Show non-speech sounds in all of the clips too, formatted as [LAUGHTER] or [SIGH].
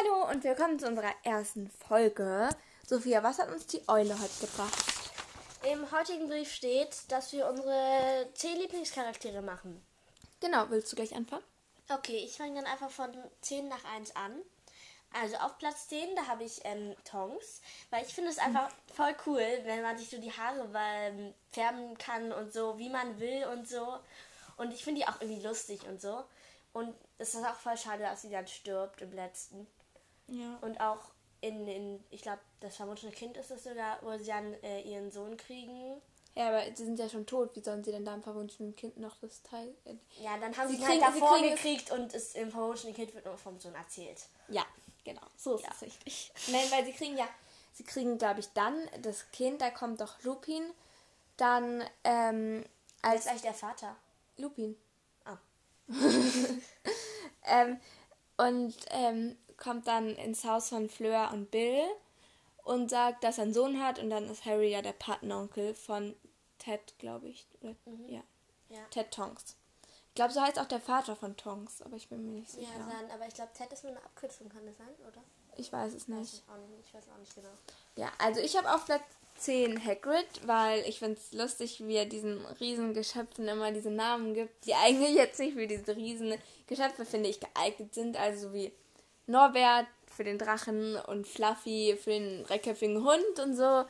Hallo und willkommen zu unserer ersten Folge. Sophia, was hat uns die Eule heute gebracht? Im heutigen Brief steht, dass wir unsere 10 Lieblingscharaktere machen. Genau, willst du gleich anfangen? Okay, ich fange dann einfach von 10 nach 1 an. Also auf Platz 10, da habe ich ähm, Tongs, weil ich finde es einfach voll cool, wenn man sich so die Haare ähm, färben kann und so, wie man will und so. Und ich finde die auch irgendwie lustig und so. Und es ist auch voll schade, dass sie dann stirbt im letzten. Ja. Und auch in, in ich glaube, das vermutete Kind ist es sogar, wo sie dann äh, ihren Sohn kriegen. Ja, aber sie sind ja schon tot. Wie sollen sie denn da im verwunschenen Kind noch das Teil... Äh, Ja, dann haben Sie sie, kriegen- halt sie davor es- gekriegt und es im verwunschenen Kind wird nur vom Sohn erzählt. Ja, genau. So ist Ja. es richtig. Nein, weil sie kriegen ja... Sie kriegen, glaube ich, dann das Kind, da kommt doch Lupin. Dann, ähm, Wer als... ist eigentlich der Vater? Lupin. Ah. [LAUGHS] ähm, und ähm, kommt dann ins Haus von Fleur und Bill und sagt, dass er einen Sohn hat. Und dann ist Harry ja der Patenonkel von Ted, glaube ich. Oder, ja. Ja. Ted Tonks. Ich glaube, so heißt auch der Vater von Tonks, aber ich bin mir nicht Ja, sicher. sein, aber ich glaube, Ted ist nur eine Abkürzung, kann das sein, oder? ich weiß es nicht. ich, weiß auch nicht genau. Ja, also ich habe auf Platz 10 Hagrid, weil ich finde es lustig, wie er diesen riesen Geschöpfen immer diese Namen gibt, die eigentlich jetzt nicht für diese riesen Geschöpfe, finde ich, geeignet sind. Also so wie Norbert für den Drachen und Fluffy für den dreiköpfigen Hund und so.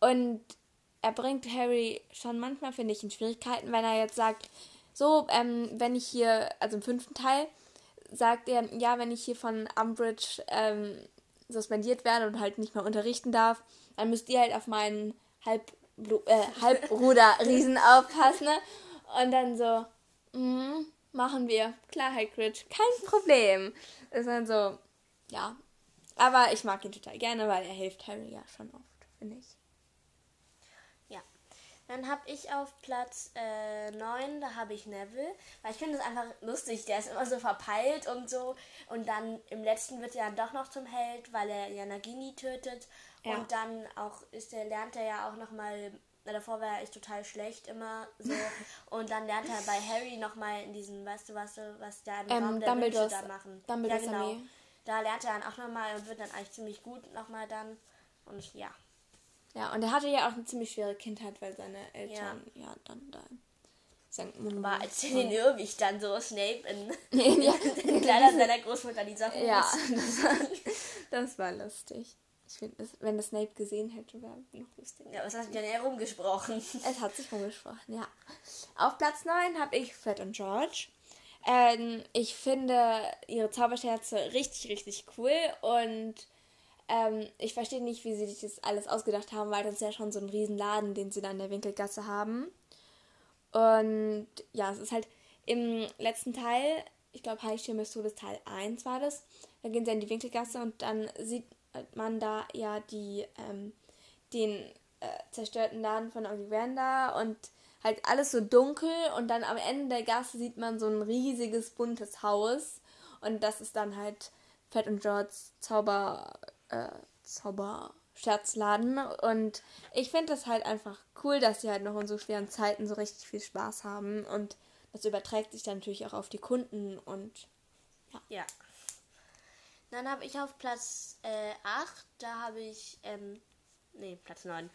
Und er bringt Harry schon manchmal, finde ich, in Schwierigkeiten, wenn er jetzt sagt, so, ähm, wenn ich hier, also im fünften Teil, sagt er, ja, wenn ich hier von Umbridge ähm, suspendiert werde und halt nicht mehr unterrichten darf, dann müsst ihr halt auf meinen Halb äh, Halbbruder-Riesen [LAUGHS] aufpassen. Ne? Und dann so, mm, machen wir. Klar, Hagrid, kein [LAUGHS] Problem. Ist dann so, ja. Aber ich mag ihn total gerne, weil er hilft Harry ja schon oft, finde ich. Ja. Dann habe ich auf Platz äh, 9, da habe ich Neville. Weil ich finde das einfach lustig. Der ist immer so verpeilt und so. Und dann im letzten wird er dann doch noch zum Held, weil er ja Nagini tötet. Ja. Und dann auch ist der, lernt er ja auch nochmal. Davor war er echt total schlecht immer so. [LAUGHS] Und dann lernt er bei Harry nochmal in diesem, weißt du was, was da im Ähm, Raum der Wünsche da machen. Dumbledores ja, genau. Armee. Da lernt er dann auch nochmal und wird dann eigentlich ziemlich gut nochmal dann. Und ja. Ja, und er hatte ja auch eine ziemlich schwere Kindheit, weil seine Eltern ja, dann da in St. War als in den Irrwig dann so Snape [LAUGHS] [LAUGHS] in, ja, in Kleidern seiner Großmutter die Sachen ja das, war, das war lustig. Ich finde, das- wenn das Snape gesehen hätte, wäre noch lustig. Ja, was hast du denn herumgesprochen? [LAUGHS] Es hat sich rumgesprochen, ja. Auf Platz 9 habe ich Fred und George. Ähm, ich finde ihre Zauberscherze richtig, richtig cool und ähm, ich verstehe nicht, wie sie sich das alles ausgedacht haben, weil das ist ja schon so ein Riesenladen, den sie da in der Winkelgasse haben. Und ja, es ist halt im letzten Teil, ich glaube, Heiligtümer des Todes Teil 1 war das, da gehen sie in die Winkelgasse und dann sieht man da ja die, ähm, den äh, zerstörten Laden von Ollivander und halt alles so dunkel und dann am Ende der Gasse sieht man so ein riesiges buntes Haus und das ist dann halt Fred und George Zauber äh, Zauberscherzladen und ich finde das halt einfach cool, dass sie halt noch in so schweren Zeiten so richtig viel Spaß haben und das überträgt sich dann natürlich auch auf die Kunden und Ja. Dann habe ich auf Platz äh, 8, da habe ich, ähm, nee, Platz 9.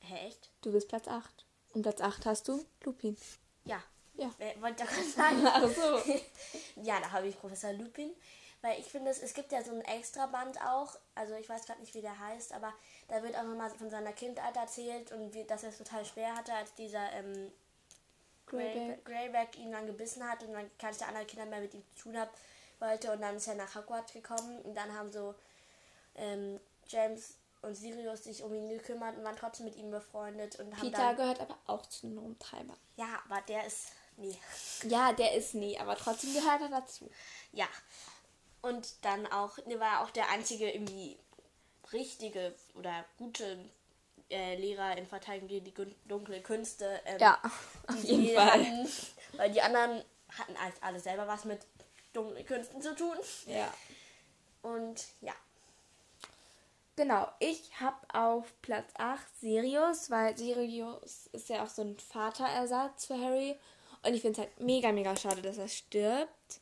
Hä, echt? du bist Platz 8. Und Platz 8 hast du Lupin. Ja. Ja. Äh, wollte ich doch gerade sagen. [LAUGHS] Ach so. [LAUGHS] ja, da habe ich Professor Lupin. Weil ich finde, es, es gibt ja so ein Extraband auch. Also ich weiß gerade nicht, wie der heißt, aber da wird auch nochmal von seiner Kindheit erzählt und wie, dass er es total schwer hatte, als dieser ähm, Greyback. Greyback. Ihn dann gebissen hat und dann keine andere Kinder mehr mit ihm zu tun haben wollte. Und dann ist er nach Hogwarts gekommen und dann haben so ähm, James und Sirius sich um ihn gekümmert und waren trotzdem mit ihm befreundet und haben Peter dann... gehört aber auch zu den Rumtreibern. Ja, aber der ist... Nee. Ja, der ist nie, aber trotzdem gehört er dazu. Ja. Und dann auch, der war auch der einzige irgendwie richtige oder gute äh, Lehrer in Verteidigung gegen die dunkle Künste. Ähm, Ja, auf jeden Fall. Hatten, weil die anderen hatten als alle selber was mit dunklen Künsten zu tun. Ja. Und ja. Genau, ich habe auf Platz 8 Sirius, weil Sirius ist ja auch so ein Vaterersatz für Harry. Und ich finde es halt mega, mega schade, dass er stirbt.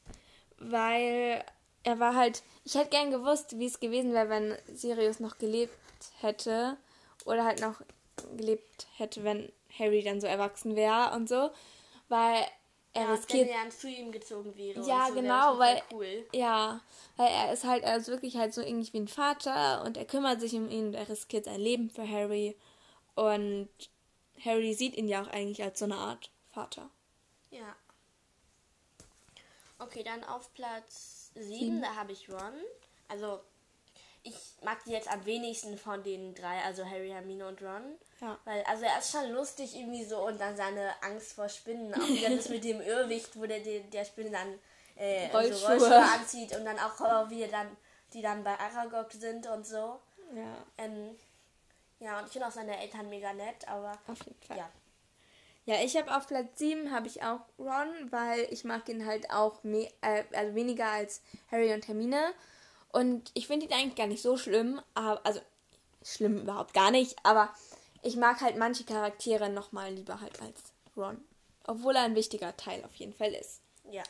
Weil er war halt, ich hätte gern gewusst, wie es gewesen wäre, wenn Sirius noch gelebt hätte oder halt noch gelebt hätte, wenn Harry dann so erwachsen wäre und so, weil er ja, riskiert. Wenn er zu ihm gezogen wäre. Ja, so, genau, weil cool. ja, weil er ist halt er ist wirklich halt so irgendwie wie ein Vater und er kümmert sich um ihn und er riskiert sein Leben für Harry und Harry sieht ihn ja auch eigentlich als so eine Art Vater. Ja. Okay, dann auf Platz 7, da habe ich Ron. Also, ich mag die jetzt am wenigsten von den drei, also Harry, Hermine und Ron. Ja. Weil, also er ist schon lustig irgendwie so und dann seine Angst vor Spinnen. Auch wieder das mit dem [LAUGHS] Irrwicht, wo der, der, der Spinne dann äh, so Rollschuhe. Rollschuhe anzieht und dann auch, äh, wie dann, die dann bei Aragog sind und so. Ja, Ähm, ja, und ich finde auch seine Eltern mega nett, aber auf jeden Fall. ja. Ja, ich habe auf Platz 7 habe ich auch Ron, weil ich mag ihn halt auch äh, also weniger als Harry und Hermine. Und ich finde ihn eigentlich gar nicht so schlimm, aber, also schlimm überhaupt gar nicht, aber ich mag halt manche Charaktere nochmal lieber halt als Ron. Obwohl er ein wichtiger Teil auf jeden Fall ist. Ja.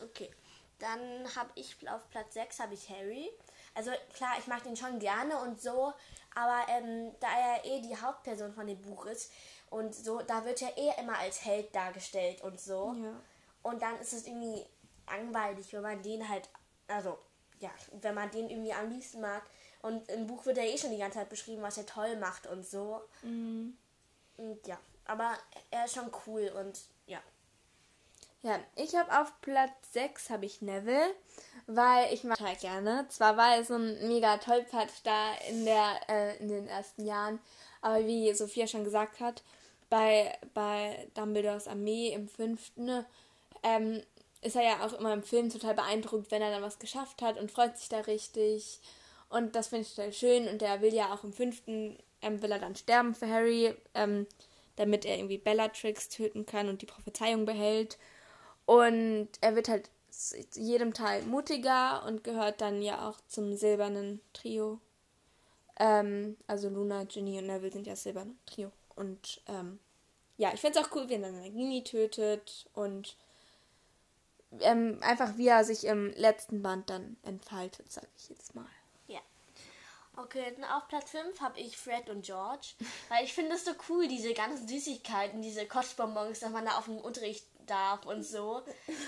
Okay. Dann habe ich auf Platz 6 habe ich Harry. Also klar, ich mag den schon gerne und so, aber ähm, da er eh die Hauptperson von dem Buch ist und so, da wird er eh immer als Held dargestellt und so. Ja. Und dann ist es irgendwie langweilig, wenn man den halt, also ja, wenn man den irgendwie am liebsten mag. Und im Buch wird er eh schon die ganze Zeit beschrieben, was er toll macht und so. Und ja, aber er ist schon cool und ja. Ja, ich habe auf Platz 6 habe ich Neville, weil ich mag halt gerne. Zwar war er so ein mega Tollpatsch da in der äh, in den ersten Jahren, aber wie Sophia schon gesagt hat, bei bei Dumbledores Armee im fünften ähm, ist er ja auch immer im Film total beeindruckt, wenn er dann was geschafft hat und freut sich da richtig. Und das finde ich total schön. Und der will ja auch im fünften, ähm, will er dann sterben für Harry, ähm, damit er irgendwie Bellatrix töten kann und die Prophezeiung behält. Und er wird halt jedem Teil mutiger und gehört dann ja auch zum silbernen Trio. Ähm, also Luna, Ginny und Neville sind ja das silberne Trio. Und ähm, ja, ich finde es auch cool, wie er dann Nagini tötet und ähm, einfach wie er sich im letzten Band dann entfaltet, sag ich jetzt mal. Ja. Okay, dann auf Platz 5 habe ich Fred und George. Weil ich finde es so cool, diese ganzen Süßigkeiten, diese Kostbonbons, dass man da auf dem Unterricht darf und so.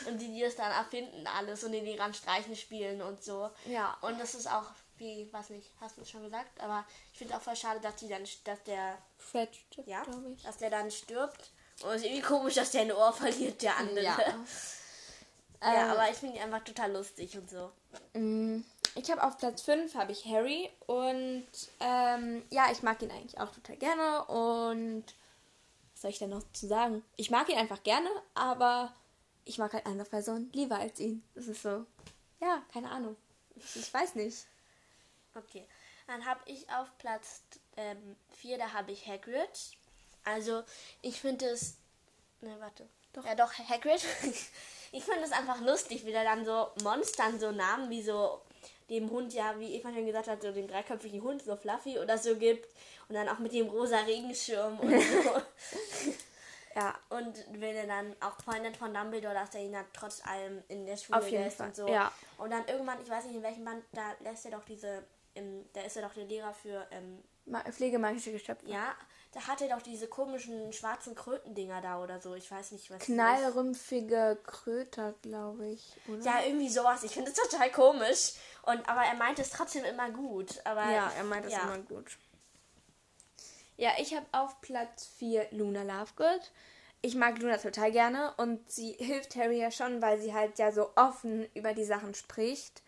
Und die, die das dann erfinden alles und in die Randstreichen spielen und so. Ja. Und das ist auch, wie, was nicht, hast du es schon gesagt, aber ich finde auch voll schade, dass die dann, dass der, Fred, ja, glaube ich. dass der dann stirbt. Und es ist irgendwie komisch, dass der ein Ohr verliert, der andere. Ja. [LAUGHS] Ja, Ähm, aber ich finde ihn einfach total lustig und so. Mm, Ich habe auf Platz 5 habe ich Harry und ähm, ja, ich mag ihn eigentlich auch total gerne und was soll ich denn noch zu sagen? Ich mag ihn einfach gerne, aber ich mag halt andere Personen lieber als ihn. Das ist so, ja, keine Ahnung. Ich weiß nicht. Okay, dann habe ich auf Platz 4, da habe ich Hagrid. Also, ich finde es. Ne, warte. Doch. Ja, doch, Hagrid. [LAUGHS] ich finde es einfach lustig, wie der dann so Monstern so Namen wie so dem Hund, ja, wie Eva schon gesagt hat, so den dreiköpfigen Hund, so Fluffy oder so gibt. Und dann auch mit dem rosa Regenschirm und [LAUGHS] so. Ja, und wenn er dann auch Freundin von Dumbledore, dass er ihn dann trotz allem in der Schule Auf jeden lässt Fall, und so. ja. Und dann irgendwann, ich weiß nicht in welchem Band, da lässt er doch diese, ähm, da ist er doch der Lehrer für, ähm, pflegemagische Geschöpfe. ja, da hat er doch diese komischen schwarzen Krötendinger da oder so. Ich weiß nicht, was das ist. Knallrümpfige Kröter, glaube ich. Oder? Ja, irgendwie sowas. Ich finde es total komisch. Und, aber er meint es trotzdem immer gut. Aber, Ja, er meint das ja. immer gut. Ja, ich habe auf Platz 4 Luna Lovegood. Ich mag Luna total gerne und sie hilft Harry ja schon, weil sie halt ja so offen über die Sachen spricht.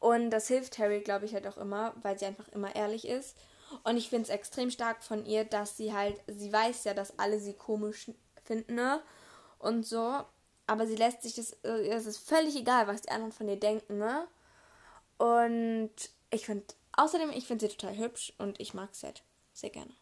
Und das hilft Harry, glaube ich, halt auch immer, weil sie einfach immer ehrlich ist. Und ich finde es extrem stark von ihr, dass sie halt, sie weiß ja, dass alle sie komisch finden ne? und so. Aber sie lässt sich das, äh, es ist völlig egal, was die anderen von ihr denken, ne? Und ich finde, außerdem, ich finde sie total hübsch und ich mag sie halt sehr gerne.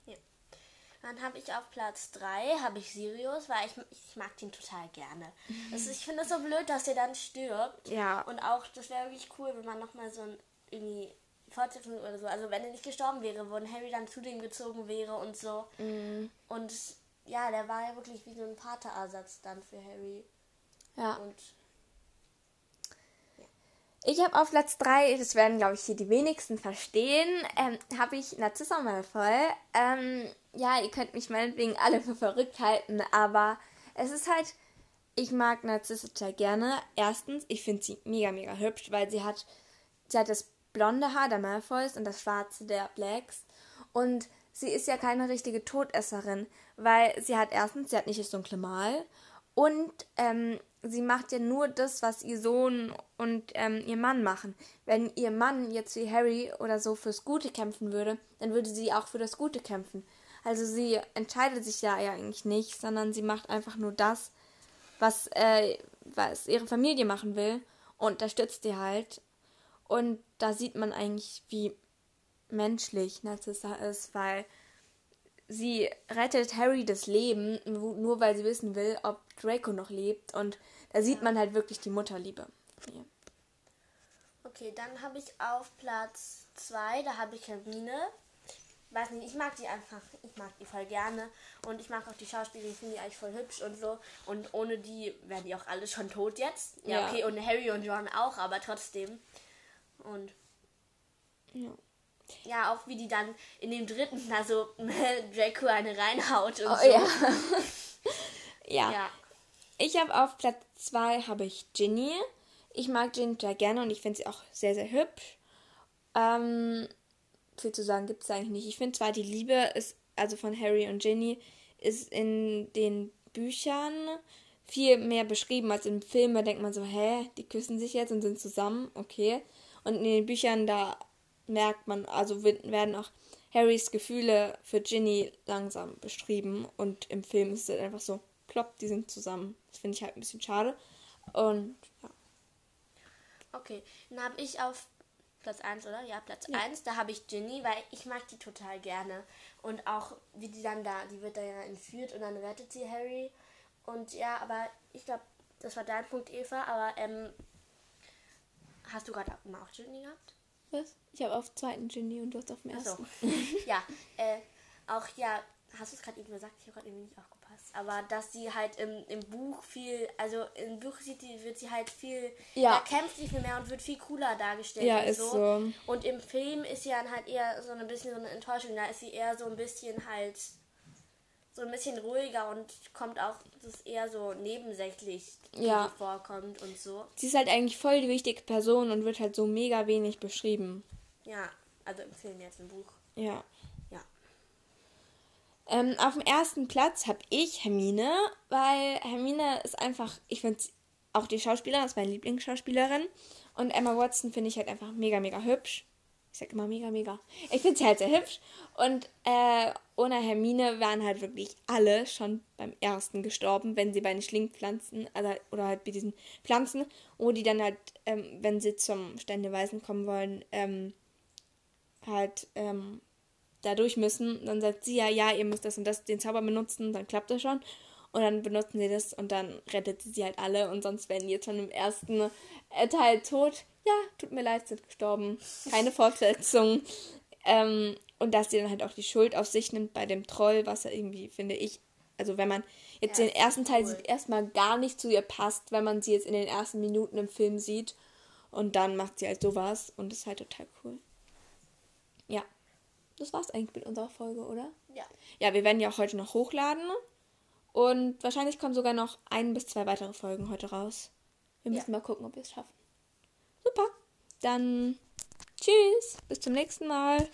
Dann habe ich auf Platz 3 habe ich Sirius, weil ich, ich mag den total gerne. Das, ich finde es so blöd, dass er dann stirbt. Ja. Und auch, das wäre wirklich cool, wenn man nochmal so ein irgendwie Fortsetzung oder so. Also wenn er nicht gestorben wäre, wo Harry dann zu dem gezogen wäre und so. Und ja, der war ja wirklich wie so ein Vaterersatz dann für Harry. Ja. Und Ich habe auf Platz 3, das werden glaube ich hier die wenigsten verstehen, ähm, habe ich Narcissa Malfoy. Ähm, ja, ihr könnt mich meinetwegen alle für verrückt halten, aber es ist halt, ich mag Narcissa total gerne. Erstens, ich finde sie mega, mega hübsch, weil sie hat, sie hat das blonde Haar der Malfoys und das schwarze der Blacks. Und sie ist ja keine richtige Todesserin, weil sie hat erstens, sie hat nicht das dunkle Mal und ähm, sie macht ja nur das, was ihr Sohn und ähm, ihr Mann machen. Wenn ihr Mann jetzt wie Harry oder so fürs Gute kämpfen würde, dann würde sie auch für das Gute kämpfen. Also sie entscheidet sich ja eigentlich nicht, sondern sie macht einfach nur das, was, äh, was ihre Familie machen will und unterstützt die halt. Und da sieht man eigentlich, wie menschlich Narcissa ist, weil sie rettet Harry das Leben, nur weil sie wissen will, ob Draco noch lebt. Und da sieht man halt wirklich die Mutterliebe. Ja. Okay, dann habe ich auf Platz 2, da habe ich Hermine. Weiß nicht, ich mag die einfach, ich mag die voll gerne. Und ich mag auch die Schauspielerin, ich finde die eigentlich voll hübsch und so. Und ohne die wären die auch alle schon tot jetzt. Ja, ja. okay, und Harry und Ron auch, aber trotzdem. Und. Ja. Ja, auch wie die dann in dem dritten da so Draco eine reinhaut und oh, so. Ja. [LAUGHS] ja. ja. Ich habe auf Platz 2 habe ich Ginny. Ich mag Ginny total gerne und ich finde sie auch sehr, sehr hübsch. Ähm, viel zu sagen gibt es eigentlich nicht. Ich finde zwar, die Liebe ist, also von Harry und Ginny, ist in den Büchern viel mehr beschrieben als im Film. Da denkt man so, hä, die küssen sich jetzt und sind zusammen, okay. Und in den Büchern, da merkt man, also werden auch Harrys Gefühle für Ginny langsam beschrieben und im Film ist es einfach so, plopp, die sind zusammen. Das finde ich halt ein bisschen schade. Und ja. Okay, dann habe ich auf Platz 1, oder? Ja, Platz ja. 1, da habe ich Ginny, weil ich mag die total gerne. Und auch wie die dann da, die wird da ja entführt und dann rettet sie Harry. Und ja, aber ich glaube, das war dein Punkt, Eva, aber ähm, hast du gerade auch Ginny gehabt? Was? Ich habe auf zweiten Ginny und du hast auf dem ersten. So. [LAUGHS] ja, [LAUGHS] äh, auch ja, hast du es gerade eben gesagt? Ich habe gerade irgendwie nicht aufgepasst. Aber dass sie halt im, im Buch viel, also im Buch sieht die, wird sie halt viel, ja. da kämpft sie viel mehr und wird viel cooler dargestellt. Ja, ist so. so. Und im Film ist sie dann halt eher so ein bisschen so eine Enttäuschung. Da ist sie eher so ein bisschen halt so ein bisschen ruhiger und kommt auch, das ist eher so nebensächlich, ja. vorkommt und so. Sie ist halt eigentlich voll die wichtige Person und wird halt so mega wenig beschrieben. Ja, also im Film jetzt im Buch. Ja. Ja. Ähm, auf dem ersten Platz habe ich Hermine, weil Hermine ist einfach, ich finde auch die Schauspielerin, ist meine Lieblingsschauspielerin. Und Emma Watson finde ich halt einfach mega, mega hübsch. Ich sag immer mega, mega. Ich finde sie halt sehr hübsch. Und äh, ohne Hermine wären halt wirklich alle schon beim ersten gestorben, wenn sie bei den Schlingpflanzen, also, oder halt bei diesen Pflanzen, wo die dann halt, ähm, wenn sie zum Ständeweisen kommen wollen, ähm, halt ähm, da durch müssen. Dann sagt sie ja, ja, ihr müsst das und das, den Zauber benutzen, dann klappt das schon. Und dann benutzen sie das und dann rettet sie halt alle und sonst werden die jetzt schon im ersten äh, Teil tot ja, tut mir leid, sind gestorben. Keine Fortsetzung. ähm, und dass sie dann halt auch die Schuld auf sich nimmt bei dem Troll, was ja irgendwie, finde ich, also wenn man jetzt ja, den ersten Teil cool. sieht, erstmal gar nicht zu ihr passt, wenn man sie jetzt in den ersten Minuten im Film sieht. Und dann macht sie halt sowas und ist halt total cool. Ja. Das war's eigentlich mit unserer Folge, oder? Ja. Ja, wir werden ja auch heute noch hochladen. Und wahrscheinlich kommen sogar noch ein bis zwei weitere Folgen heute raus. Wir müssen ja. mal gucken, ob wir es schaffen. Super. Dann tschüss. Bis zum nächsten Mal.